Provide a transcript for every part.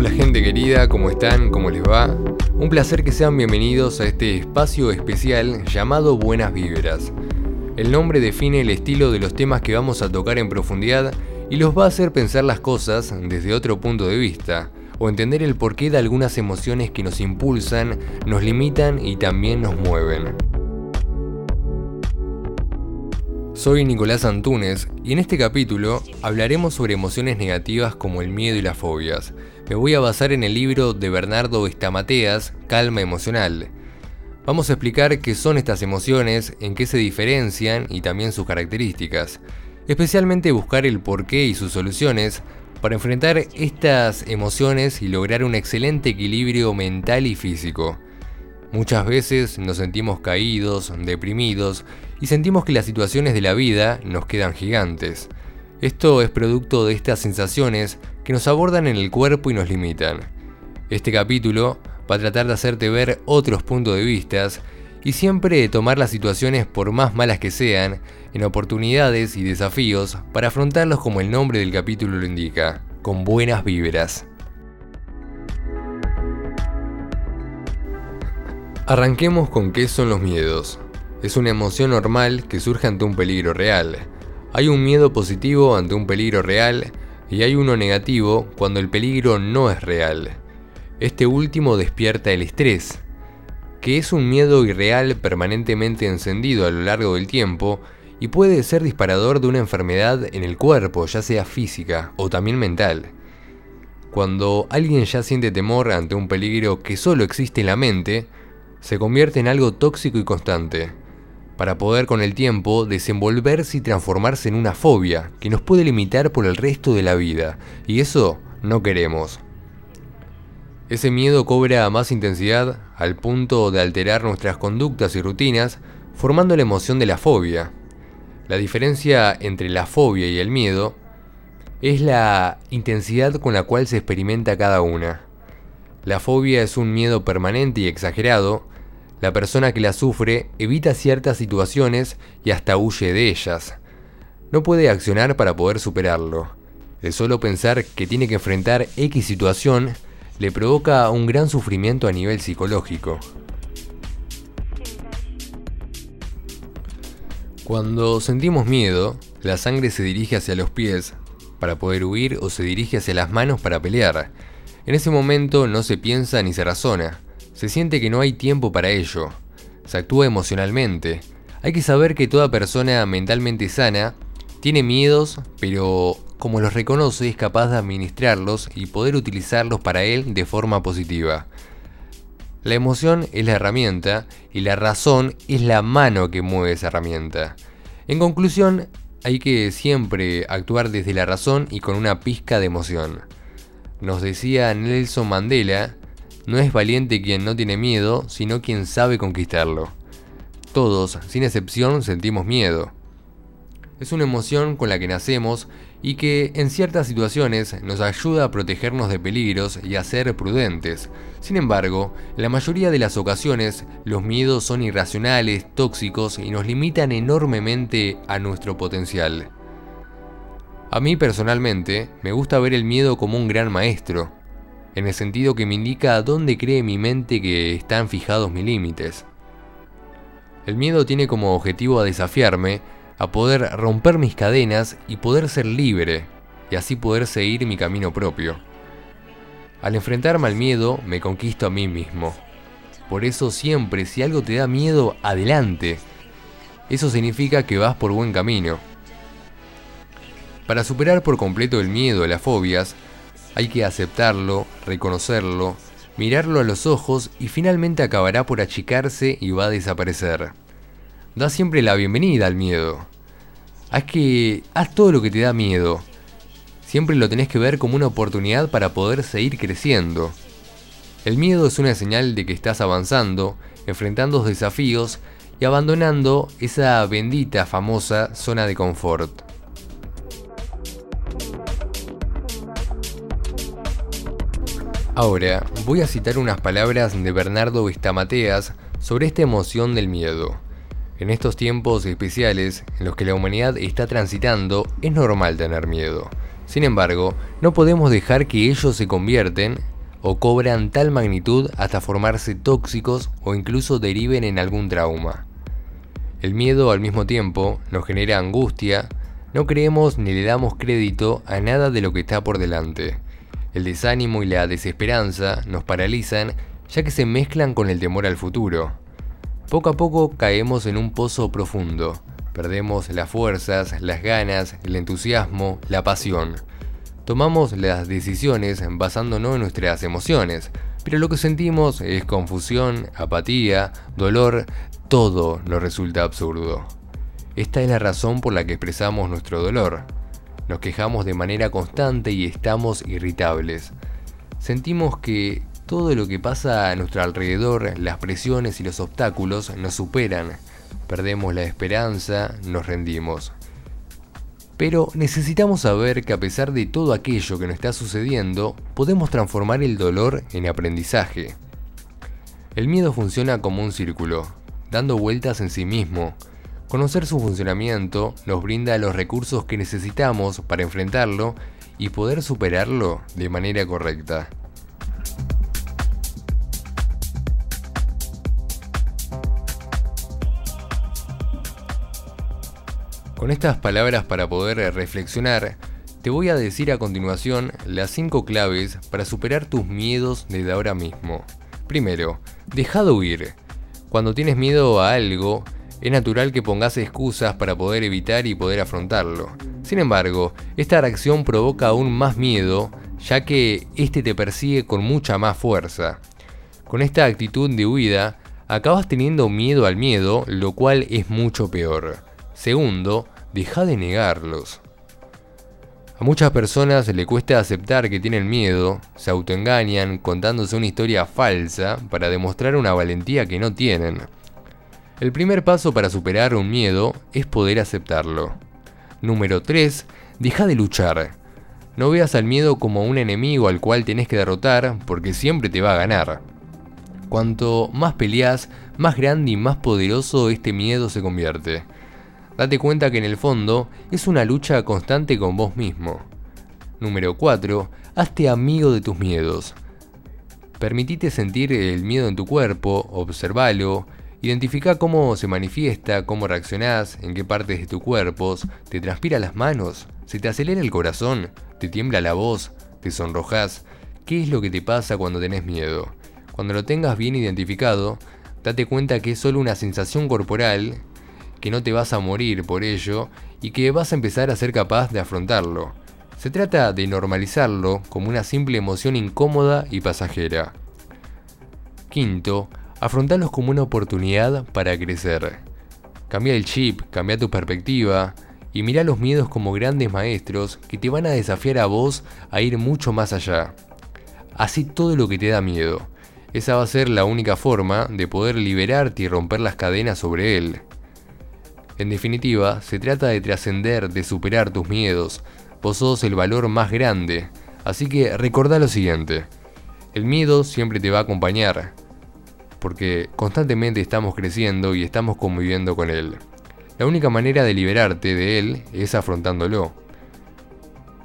Hola gente querida, ¿cómo están? ¿Cómo les va? Un placer que sean bienvenidos a este espacio especial llamado Buenas Vibras. El nombre define el estilo de los temas que vamos a tocar en profundidad y los va a hacer pensar las cosas desde otro punto de vista, o entender el porqué de algunas emociones que nos impulsan, nos limitan y también nos mueven. Soy Nicolás Antunes y en este capítulo hablaremos sobre emociones negativas como el miedo y las fobias. Me voy a basar en el libro de Bernardo Estamateas, Calma Emocional. Vamos a explicar qué son estas emociones, en qué se diferencian y también sus características. Especialmente buscar el porqué y sus soluciones para enfrentar estas emociones y lograr un excelente equilibrio mental y físico. Muchas veces nos sentimos caídos, deprimidos y sentimos que las situaciones de la vida nos quedan gigantes. Esto es producto de estas sensaciones que nos abordan en el cuerpo y nos limitan. Este capítulo va a tratar de hacerte ver otros puntos de vista y siempre tomar las situaciones por más malas que sean en oportunidades y desafíos para afrontarlos como el nombre del capítulo lo indica, con buenas vibras. Arranquemos con qué son los miedos. Es una emoción normal que surge ante un peligro real. Hay un miedo positivo ante un peligro real y hay uno negativo cuando el peligro no es real. Este último despierta el estrés, que es un miedo irreal permanentemente encendido a lo largo del tiempo y puede ser disparador de una enfermedad en el cuerpo, ya sea física o también mental. Cuando alguien ya siente temor ante un peligro que solo existe en la mente, se convierte en algo tóxico y constante, para poder con el tiempo desenvolverse y transformarse en una fobia que nos puede limitar por el resto de la vida, y eso no queremos. Ese miedo cobra más intensidad al punto de alterar nuestras conductas y rutinas, formando la emoción de la fobia. La diferencia entre la fobia y el miedo es la intensidad con la cual se experimenta cada una. La fobia es un miedo permanente y exagerado la persona que la sufre evita ciertas situaciones y hasta huye de ellas. No puede accionar para poder superarlo. El solo pensar que tiene que enfrentar X situación le provoca un gran sufrimiento a nivel psicológico. Cuando sentimos miedo, la sangre se dirige hacia los pies para poder huir o se dirige hacia las manos para pelear. En ese momento no se piensa ni se razona, se siente que no hay tiempo para ello. Se actúa emocionalmente. Hay que saber que toda persona mentalmente sana tiene miedos, pero como los reconoce es capaz de administrarlos y poder utilizarlos para él de forma positiva. La emoción es la herramienta y la razón es la mano que mueve esa herramienta. En conclusión, hay que siempre actuar desde la razón y con una pizca de emoción. Nos decía Nelson Mandela no es valiente quien no tiene miedo, sino quien sabe conquistarlo. Todos, sin excepción, sentimos miedo. Es una emoción con la que nacemos y que en ciertas situaciones nos ayuda a protegernos de peligros y a ser prudentes. Sin embargo, la mayoría de las ocasiones los miedos son irracionales, tóxicos y nos limitan enormemente a nuestro potencial. A mí personalmente me gusta ver el miedo como un gran maestro, en el sentido que me indica a dónde cree mi mente que están fijados mis límites. El miedo tiene como objetivo a desafiarme, a poder romper mis cadenas y poder ser libre, y así poder seguir mi camino propio. Al enfrentarme al miedo, me conquisto a mí mismo. Por eso siempre, si algo te da miedo, adelante. Eso significa que vas por buen camino. Para superar por completo el miedo a las fobias, hay que aceptarlo, reconocerlo, mirarlo a los ojos y finalmente acabará por achicarse y va a desaparecer. Da siempre la bienvenida al miedo. Haz que haz todo lo que te da miedo. Siempre lo tenés que ver como una oportunidad para poder seguir creciendo. El miedo es una señal de que estás avanzando, enfrentando desafíos y abandonando esa bendita famosa zona de confort. Ahora voy a citar unas palabras de Bernardo Vistamateas sobre esta emoción del miedo. En estos tiempos especiales en los que la humanidad está transitando, es normal tener miedo. Sin embargo, no podemos dejar que ello se convierten o cobran tal magnitud hasta formarse tóxicos o incluso deriven en algún trauma. El miedo al mismo tiempo nos genera angustia, no creemos ni le damos crédito a nada de lo que está por delante. El desánimo y la desesperanza nos paralizan ya que se mezclan con el temor al futuro. Poco a poco caemos en un pozo profundo, perdemos las fuerzas, las ganas, el entusiasmo, la pasión. Tomamos las decisiones basándonos en nuestras emociones, pero lo que sentimos es confusión, apatía, dolor, todo nos resulta absurdo. Esta es la razón por la que expresamos nuestro dolor. Nos quejamos de manera constante y estamos irritables. Sentimos que todo lo que pasa a nuestro alrededor, las presiones y los obstáculos nos superan. Perdemos la esperanza, nos rendimos. Pero necesitamos saber que a pesar de todo aquello que nos está sucediendo, podemos transformar el dolor en aprendizaje. El miedo funciona como un círculo, dando vueltas en sí mismo. Conocer su funcionamiento nos brinda los recursos que necesitamos para enfrentarlo y poder superarlo de manera correcta. Con estas palabras para poder reflexionar, te voy a decir a continuación las 5 claves para superar tus miedos desde ahora mismo. Primero, deja de huir. Cuando tienes miedo a algo, es natural que pongas excusas para poder evitar y poder afrontarlo. Sin embargo, esta reacción provoca aún más miedo, ya que este te persigue con mucha más fuerza. Con esta actitud de huida, acabas teniendo miedo al miedo, lo cual es mucho peor. Segundo, deja de negarlos. A muchas personas le cuesta aceptar que tienen miedo, se autoengañan contándose una historia falsa para demostrar una valentía que no tienen. El primer paso para superar un miedo es poder aceptarlo. Número 3. Deja de luchar. No veas al miedo como un enemigo al cual tenés que derrotar porque siempre te va a ganar. Cuanto más peleas, más grande y más poderoso este miedo se convierte date cuenta que en el fondo es una lucha constante con vos mismo. Número 4. Hazte amigo de tus miedos. Permitite sentir el miedo en tu cuerpo, observalo, identifica cómo se manifiesta, cómo reaccionás, en qué partes de tu cuerpo, te transpira las manos, se te acelera el corazón, te tiembla la voz, te sonrojas. ¿Qué es lo que te pasa cuando tenés miedo? Cuando lo tengas bien identificado, date cuenta que es solo una sensación corporal que no te vas a morir por ello y que vas a empezar a ser capaz de afrontarlo. Se trata de normalizarlo como una simple emoción incómoda y pasajera. Quinto, afrontarlos como una oportunidad para crecer. Cambia el chip, cambia tu perspectiva y mira los miedos como grandes maestros que te van a desafiar a vos a ir mucho más allá. Así todo lo que te da miedo. Esa va a ser la única forma de poder liberarte y romper las cadenas sobre él. En definitiva, se trata de trascender, de superar tus miedos. Vos sos el valor más grande. Así que recordá lo siguiente. El miedo siempre te va a acompañar. Porque constantemente estamos creciendo y estamos conviviendo con él. La única manera de liberarte de él es afrontándolo.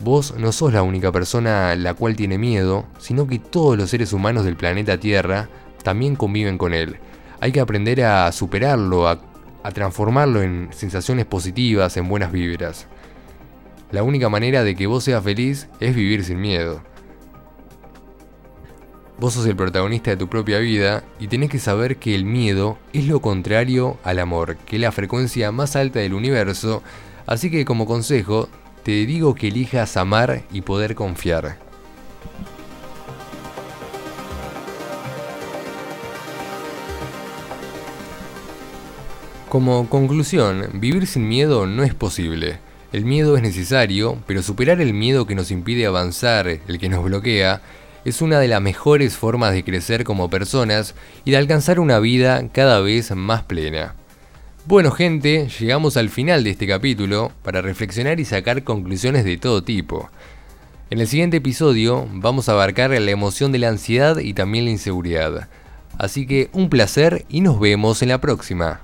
Vos no sos la única persona la cual tiene miedo, sino que todos los seres humanos del planeta Tierra también conviven con él. Hay que aprender a superarlo, a transformarlo en sensaciones positivas, en buenas vibras. La única manera de que vos seas feliz es vivir sin miedo. Vos sos el protagonista de tu propia vida y tenés que saber que el miedo es lo contrario al amor, que es la frecuencia más alta del universo, así que como consejo te digo que elijas amar y poder confiar. Como conclusión, vivir sin miedo no es posible. El miedo es necesario, pero superar el miedo que nos impide avanzar, el que nos bloquea, es una de las mejores formas de crecer como personas y de alcanzar una vida cada vez más plena. Bueno gente, llegamos al final de este capítulo para reflexionar y sacar conclusiones de todo tipo. En el siguiente episodio vamos a abarcar la emoción de la ansiedad y también la inseguridad. Así que un placer y nos vemos en la próxima.